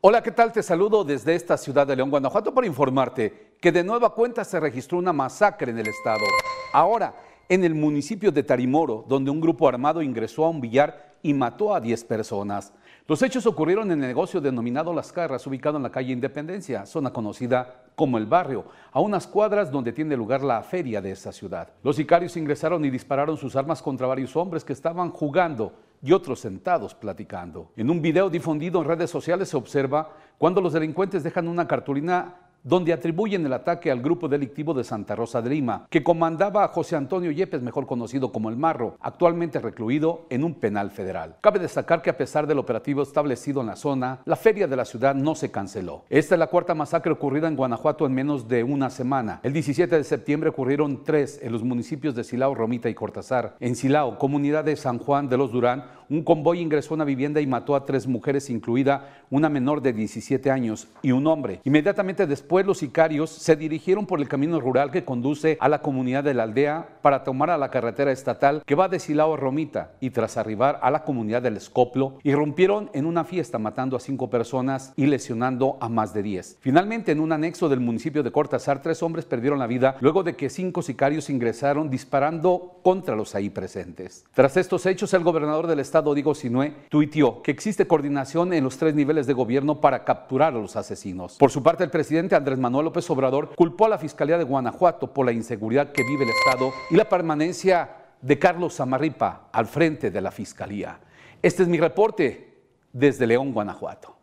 Hola, ¿qué tal? Te saludo desde esta ciudad de León, Guanajuato, para informarte que de nueva cuenta se registró una masacre en el estado. Ahora, en el municipio de Tarimoro, donde un grupo armado ingresó a un billar y mató a 10 personas. Los hechos ocurrieron en el negocio denominado Las Carras, ubicado en la calle Independencia, zona conocida como el barrio, a unas cuadras donde tiene lugar la feria de esa ciudad. Los sicarios ingresaron y dispararon sus armas contra varios hombres que estaban jugando y otros sentados platicando. En un video difundido en redes sociales se observa cuando los delincuentes dejan una cartulina donde atribuyen el ataque al grupo delictivo de Santa Rosa de Lima, que comandaba a José Antonio Yepes, mejor conocido como el Marro, actualmente recluido en un penal federal. Cabe destacar que a pesar del operativo establecido en la zona, la feria de la ciudad no se canceló. Esta es la cuarta masacre ocurrida en Guanajuato en menos de una semana. El 17 de septiembre ocurrieron tres en los municipios de Silao, Romita y Cortázar. En Silao, comunidad de San Juan de los Durán, un convoy ingresó a una vivienda y mató a tres mujeres, incluida una menor de 17 años y un hombre. Inmediatamente después los sicarios se dirigieron por el camino rural que conduce a la comunidad de la aldea para tomar a la carretera estatal que va de Silao a Romita y tras arribar a la comunidad del Escoplo, irrumpieron en una fiesta matando a cinco personas y lesionando a más de 10. Finalmente, en un anexo del municipio de Cortázar, tres hombres perdieron la vida luego de que cinco sicarios ingresaron disparando contra los ahí presentes. Tras estos hechos, el gobernador del estado Diego Sinué, tuiteó que existe coordinación en los tres niveles de gobierno para capturar a los asesinos. Por su parte, el presidente Andrés Manuel López Obrador culpó a la Fiscalía de Guanajuato por la inseguridad que vive el Estado y la permanencia de Carlos Samarripa al frente de la Fiscalía. Este es mi reporte desde León, Guanajuato.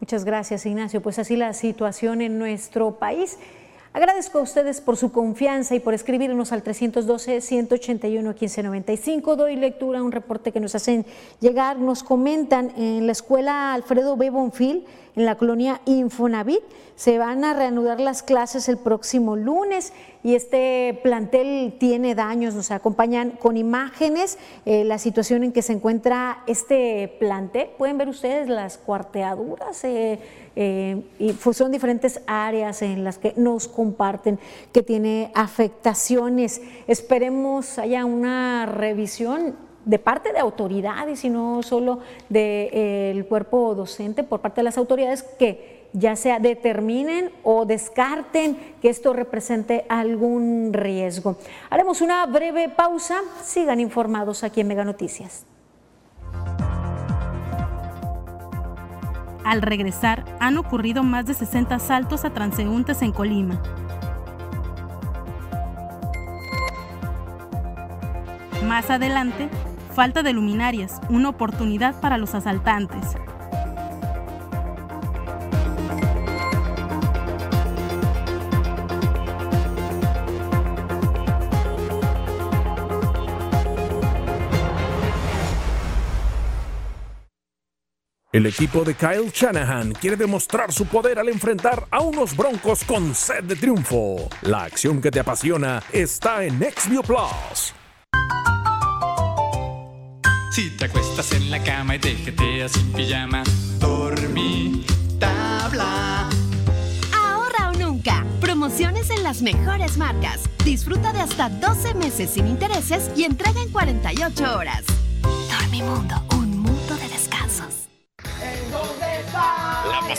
Muchas gracias, Ignacio. Pues así la situación en nuestro país. Agradezco a ustedes por su confianza y por escribirnos al 312-181-1595. Doy lectura a un reporte que nos hacen llegar. Nos comentan en la escuela Alfredo B. Bonfil, en la colonia Infonavit, se van a reanudar las clases el próximo lunes. y este plantel tiene daños. Nos acompañan con imágenes eh, la situación en que se encuentra este plantel. Pueden ver ustedes las cuarteaduras eh, eh, y son diferentes áreas en las que nos comparten que tiene afectaciones. Esperemos haya una revisión de parte de autoridades y no solo del cuerpo docente, por parte de las autoridades que ya sea determinen o descarten que esto represente algún riesgo. Haremos una breve pausa. Sigan informados aquí en Mega Noticias. Al regresar, han ocurrido más de 60 asaltos a transeúntes en Colima. Más adelante, falta de luminarias, una oportunidad para los asaltantes. El equipo de Kyle Shanahan quiere demostrar su poder al enfrentar a unos broncos con sed de triunfo. La acción que te apasiona está en XView Plus. Si te acuestas en la cama y te jeteas sin pijama, dormí tabla. Ahorra o nunca. Promociones en las mejores marcas. Disfruta de hasta 12 meses sin intereses y entrega en 48 horas. Dormimundo,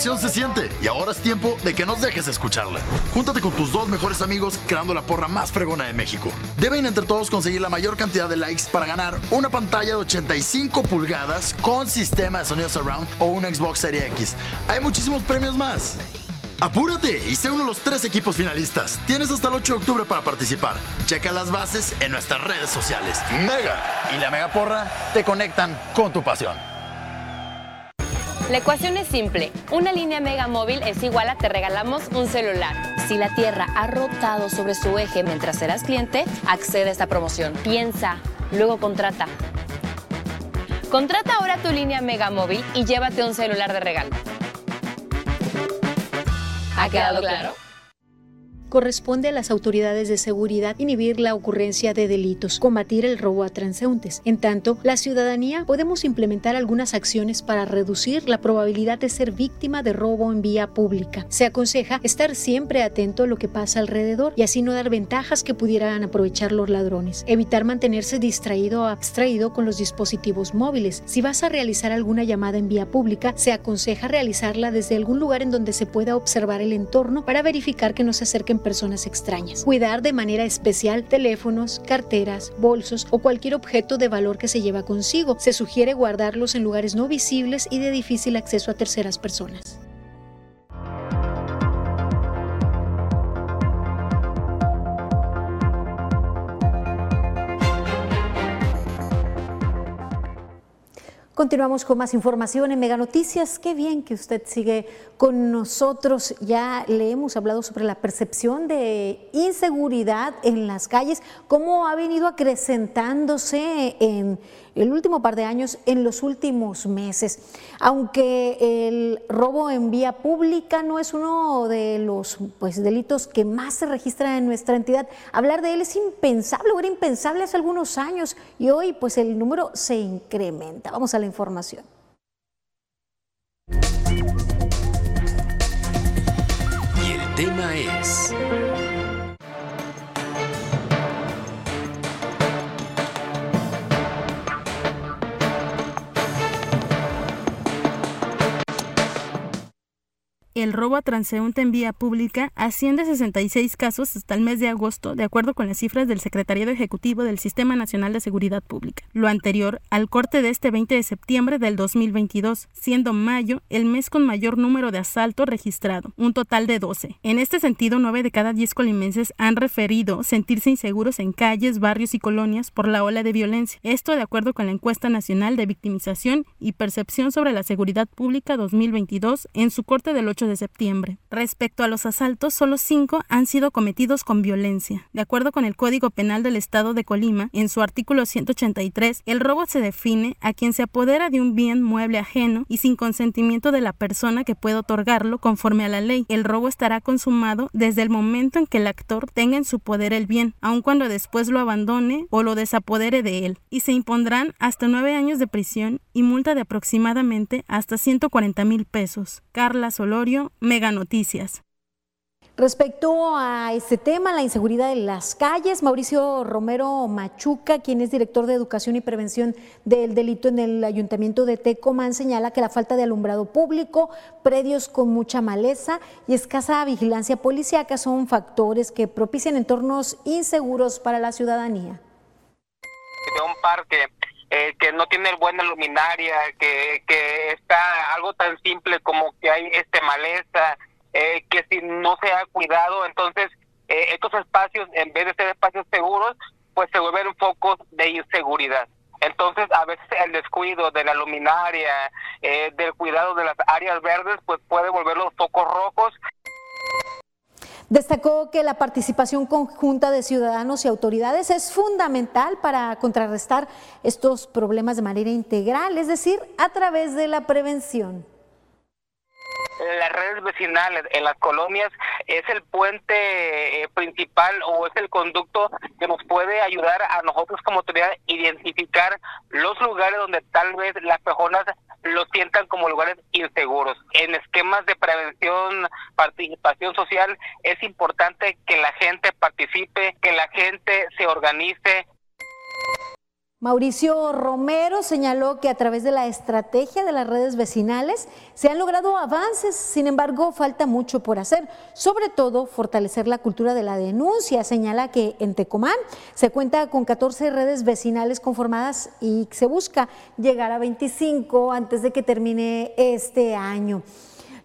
Se siente y ahora es tiempo de que nos dejes escucharla. Júntate con tus dos mejores amigos creando la porra más fregona de México. Deben entre todos conseguir la mayor cantidad de likes para ganar una pantalla de 85 pulgadas con sistema de sonido surround o un Xbox Series X. Hay muchísimos premios más. Apúrate y sé uno de los tres equipos finalistas. Tienes hasta el 8 de octubre para participar. Checa las bases en nuestras redes sociales. Mega y la Mega Porra te conectan con tu pasión. La ecuación es simple. Una línea Mega Móvil es igual a te regalamos un celular. Si la Tierra ha rotado sobre su eje mientras eras cliente, accede a esta promoción. Piensa, luego contrata. Contrata ahora tu línea Mega Móvil y llévate un celular de regalo. ¿Ha quedado claro? Corresponde a las autoridades de seguridad inhibir la ocurrencia de delitos, combatir el robo a transeúntes. En tanto, la ciudadanía podemos implementar algunas acciones para reducir la probabilidad de ser víctima de robo en vía pública. Se aconseja estar siempre atento a lo que pasa alrededor y así no dar ventajas que pudieran aprovechar los ladrones. Evitar mantenerse distraído o abstraído con los dispositivos móviles. Si vas a realizar alguna llamada en vía pública, se aconseja realizarla desde algún lugar en donde se pueda observar el entorno para verificar que no se acerquen personas extrañas. Cuidar de manera especial teléfonos, carteras, bolsos o cualquier objeto de valor que se lleva consigo. Se sugiere guardarlos en lugares no visibles y de difícil acceso a terceras personas. Continuamos con más información en Mega Noticias. Qué bien que usted sigue con nosotros. Ya le hemos hablado sobre la percepción de inseguridad en las calles, cómo ha venido acrecentándose en el último par de años, en los últimos meses. Aunque el robo en vía pública no es uno de los pues, delitos que más se registra en nuestra entidad, hablar de él es impensable, o era impensable hace algunos años y hoy pues el número se incrementa. Vamos a la información. Y el tema es... el robo a transeúnte en vía pública asciende a 66 casos hasta el mes de agosto, de acuerdo con las cifras del Secretariado Ejecutivo del Sistema Nacional de Seguridad Pública. Lo anterior al corte de este 20 de septiembre del 2022, siendo mayo el mes con mayor número de asaltos registrado, un total de 12. En este sentido, 9 de cada 10 colimenses han referido sentirse inseguros en calles, barrios y colonias por la ola de violencia. Esto de acuerdo con la encuesta nacional de victimización y percepción sobre la seguridad pública 2022 en su corte del 8 de de septiembre. Respecto a los asaltos, solo cinco han sido cometidos con violencia. De acuerdo con el Código Penal del Estado de Colima, en su artículo 183, el robo se define a quien se apodera de un bien mueble ajeno y sin consentimiento de la persona que puede otorgarlo conforme a la ley. El robo estará consumado desde el momento en que el actor tenga en su poder el bien, aun cuando después lo abandone o lo desapodere de él, y se impondrán hasta nueve años de prisión y multa de aproximadamente hasta 140 mil pesos. Carla Solorio, Mega Noticias. Respecto a este tema, la inseguridad en las calles, Mauricio Romero Machuca, quien es director de Educación y Prevención del Delito en el Ayuntamiento de Tecomán, señala que la falta de alumbrado público, predios con mucha maleza y escasa vigilancia policíaca son factores que propician entornos inseguros para la ciudadanía. De un parque eh, que no tiene buena luminaria, que, que está algo tan simple como que hay este maleza, eh, que si no se ha cuidado, entonces eh, estos espacios, en vez de ser espacios seguros, pues se vuelven focos de inseguridad. Entonces, a veces el descuido de la luminaria, eh, del cuidado de las áreas verdes, pues puede volver los focos rojos. Destacó que la participación conjunta de ciudadanos y autoridades es fundamental para contrarrestar estos problemas de manera integral, es decir, a través de la prevención las redes vecinales en las colonias es el puente eh, principal o es el conducto que nos puede ayudar a nosotros como autoridad identificar los lugares donde tal vez las personas lo sientan como lugares inseguros. En esquemas de prevención, participación social, es importante que la gente participe, que la gente se organice, Mauricio Romero señaló que a través de la estrategia de las redes vecinales se han logrado avances, sin embargo falta mucho por hacer, sobre todo fortalecer la cultura de la denuncia. Señala que en Tecomán se cuenta con 14 redes vecinales conformadas y se busca llegar a 25 antes de que termine este año.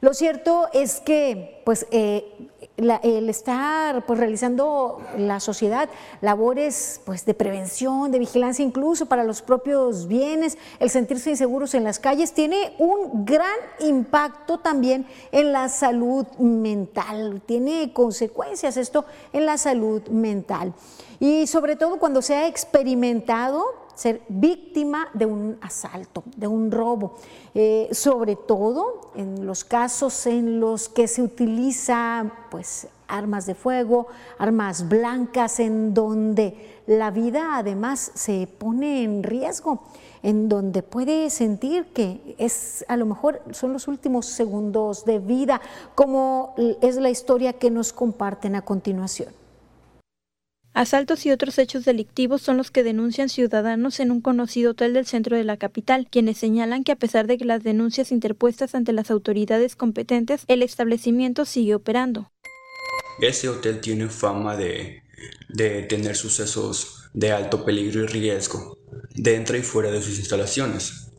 Lo cierto es que pues, eh, el estar pues, realizando la sociedad labores pues, de prevención, de vigilancia incluso para los propios bienes, el sentirse inseguros en las calles, tiene un gran impacto también en la salud mental, tiene consecuencias esto en la salud mental. Y sobre todo cuando se ha experimentado ser víctima de un asalto, de un robo, eh, sobre todo en los casos en los que se utiliza pues armas de fuego, armas blancas, en donde la vida además se pone en riesgo, en donde puede sentir que es a lo mejor son los últimos segundos de vida, como es la historia que nos comparten a continuación. Asaltos y otros hechos delictivos son los que denuncian ciudadanos en un conocido hotel del centro de la capital, quienes señalan que a pesar de que las denuncias interpuestas ante las autoridades competentes, el establecimiento sigue operando. Este hotel tiene fama de, tener sucesos de alto peligro y riesgo dentro y fuera de sus instalaciones.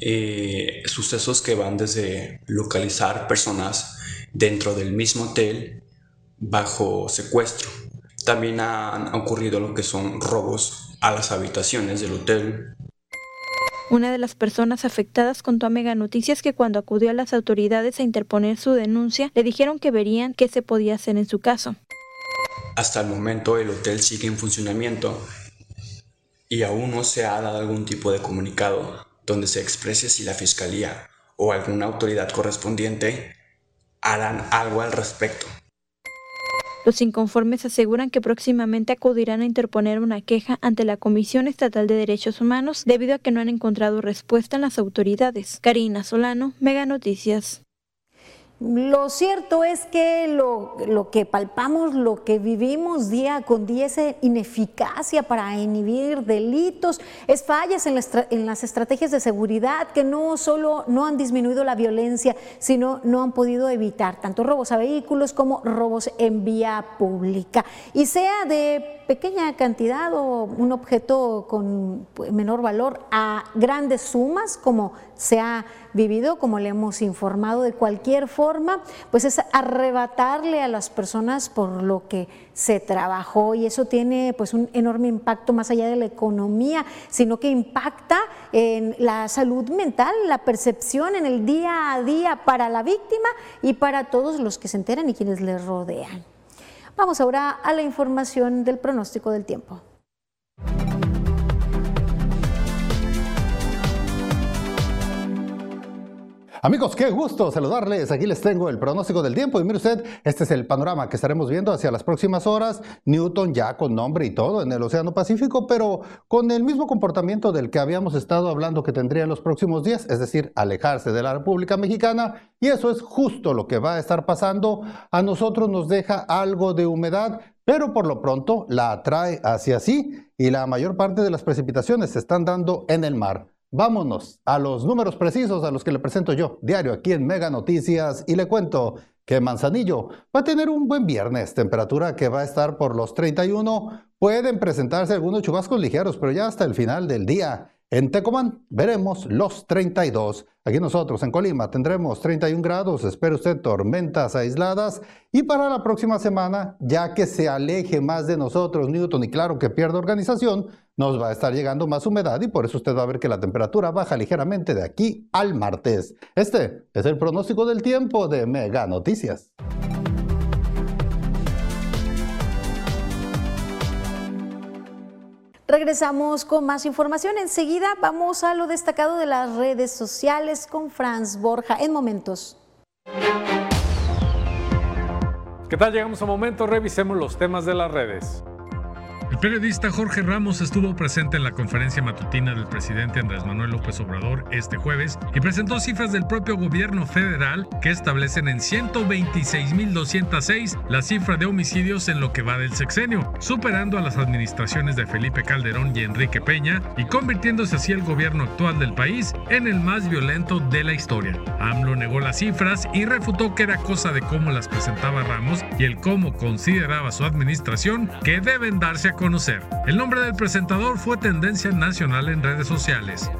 Eh, sucesos que van desde localizar personas dentro del mismo hotel bajo secuestro también han ocurrido lo que son robos a las habitaciones del hotel. Una de las personas afectadas contó a Mega Noticias que cuando acudió a las autoridades a interponer su denuncia, le dijeron que verían qué se podía hacer en su caso. Hasta el momento el hotel sigue en funcionamiento y aún no se ha dado algún tipo de comunicado donde se exprese si la fiscalía o alguna autoridad correspondiente harán algo al respecto. Los inconformes aseguran que próximamente acudirán a interponer una queja ante la Comisión Estatal de Derechos Humanos debido a que no han encontrado respuesta en las autoridades. Karina Solano, Mega Noticias. Lo cierto es que lo, que palpamos, lo que vivimos día con día es ineficacia para inhibir delitos, es fallas en, en, las estrategias de seguridad que no solo no han disminuido la violencia, sino no han podido evitar tanto robos a vehículos como robos en vía pública. Y sea de pequeña cantidad o un objeto con menor valor a grandes sumas, como se ha vivido, como le hemos informado de cualquier forma, pues es arrebatarle a las personas por lo que se trabajó y eso tiene pues un enorme impacto más allá de la economía, sino que impacta en la salud mental, la percepción en el día a día para la víctima y para todos los que se enteran y quienes le rodean. Vamos ahora a la información del pronóstico del tiempo. Amigos, qué gusto saludarles. Aquí les tengo el pronóstico del tiempo y mire usted, este es el panorama que estaremos viendo hacia las próximas horas. Newton ya con nombre y todo en el Océano Pacífico, pero con el mismo comportamiento del que habíamos estado hablando que tendría en los próximos días, es decir, alejarse de la República Mexicana. Y eso es justo lo que va a estar pasando. A nosotros nos deja algo de humedad, pero por lo pronto la atrae hacia sí y la mayor parte de las precipitaciones se están dando en el mar. Vámonos a los números precisos a los que le presento yo, diario aquí en Mega Noticias, y le cuento que Manzanillo va a tener un buen viernes, temperatura que va a estar por los 31. Pueden presentarse algunos chubascos ligeros, pero ya hasta el final del día. En Tecomán veremos los 32. Aquí nosotros en Colima tendremos 31 grados, espero usted tormentas aisladas. Y para la próxima semana, ya que se aleje más de nosotros Newton y claro que pierde organización, nos va a estar llegando más humedad y por eso usted va a ver que la temperatura baja ligeramente de aquí al martes. Este es el pronóstico del tiempo de Mega Noticias. Regresamos con más información. Enseguida vamos a lo destacado de las redes sociales con Franz Borja en momentos. ¿Qué tal? Llegamos a momentos, revisemos los temas de las redes. Periodista Jorge Ramos estuvo presente en la conferencia matutina del presidente Andrés Manuel López Obrador este jueves y presentó cifras del propio gobierno federal que establecen en 126.206 la cifra de homicidios en lo que va del sexenio, superando a las administraciones de Felipe Calderón y Enrique Peña y convirtiéndose así el gobierno actual del país en el más violento de la historia. AMLO negó las cifras y refutó que era cosa de cómo las presentaba Ramos y el cómo consideraba su administración que deben darse a conocer. El nombre del presentador fue tendencia nacional en redes sociales.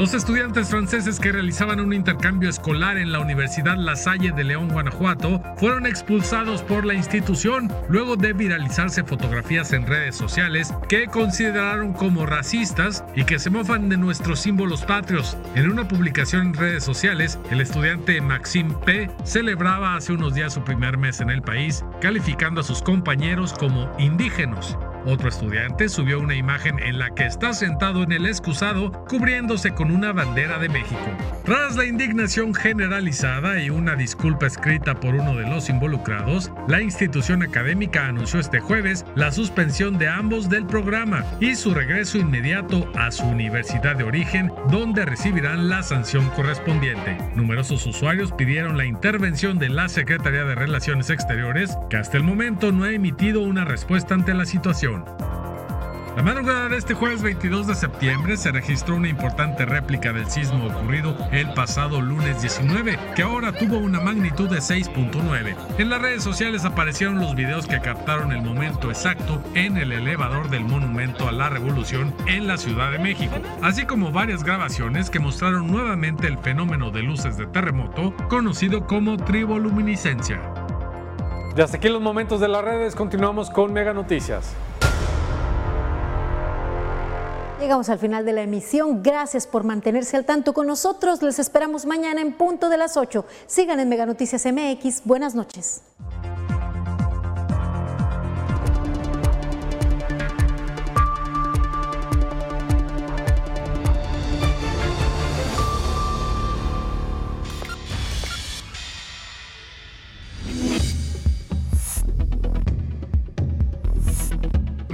Los estudiantes franceses que realizaban un intercambio escolar en la Universidad La Salle de León, Guanajuato, fueron expulsados por la institución luego de viralizarse fotografías en redes sociales que consideraron como racistas y que se mofan de nuestros símbolos patrios. En una publicación en redes sociales, el estudiante Maxime P. celebraba hace unos días su primer mes en el país, calificando a sus compañeros como indígenas. Otro estudiante subió una imagen en la que está sentado en el excusado cubriéndose con una bandera de México. Tras la indignación generalizada y una disculpa escrita por uno de los involucrados, la institución académica anunció este jueves la suspensión de ambos del programa y su regreso inmediato a su universidad de origen, donde recibirán la sanción correspondiente. Numerosos usuarios pidieron la intervención de la Secretaría de Relaciones Exteriores, que hasta el momento no ha emitido una respuesta ante la situación. La madrugada de este jueves 22 de septiembre se registró una importante réplica del sismo ocurrido el pasado lunes 19, que ahora tuvo una magnitud de 6.9. En las redes sociales aparecieron los videos que captaron el momento exacto en el elevador del Monumento a la Revolución en la Ciudad de México, así como varias grabaciones que mostraron nuevamente el fenómeno de luces de terremoto conocido como triboluminiscencia. Y hasta aquí los momentos de las redes, continuamos con Mega Noticias. Llegamos al final de la emisión. Gracias por mantenerse al tanto con nosotros. Les esperamos mañana en punto de las 8. Sigan en Mega Noticias MX. Buenas noches.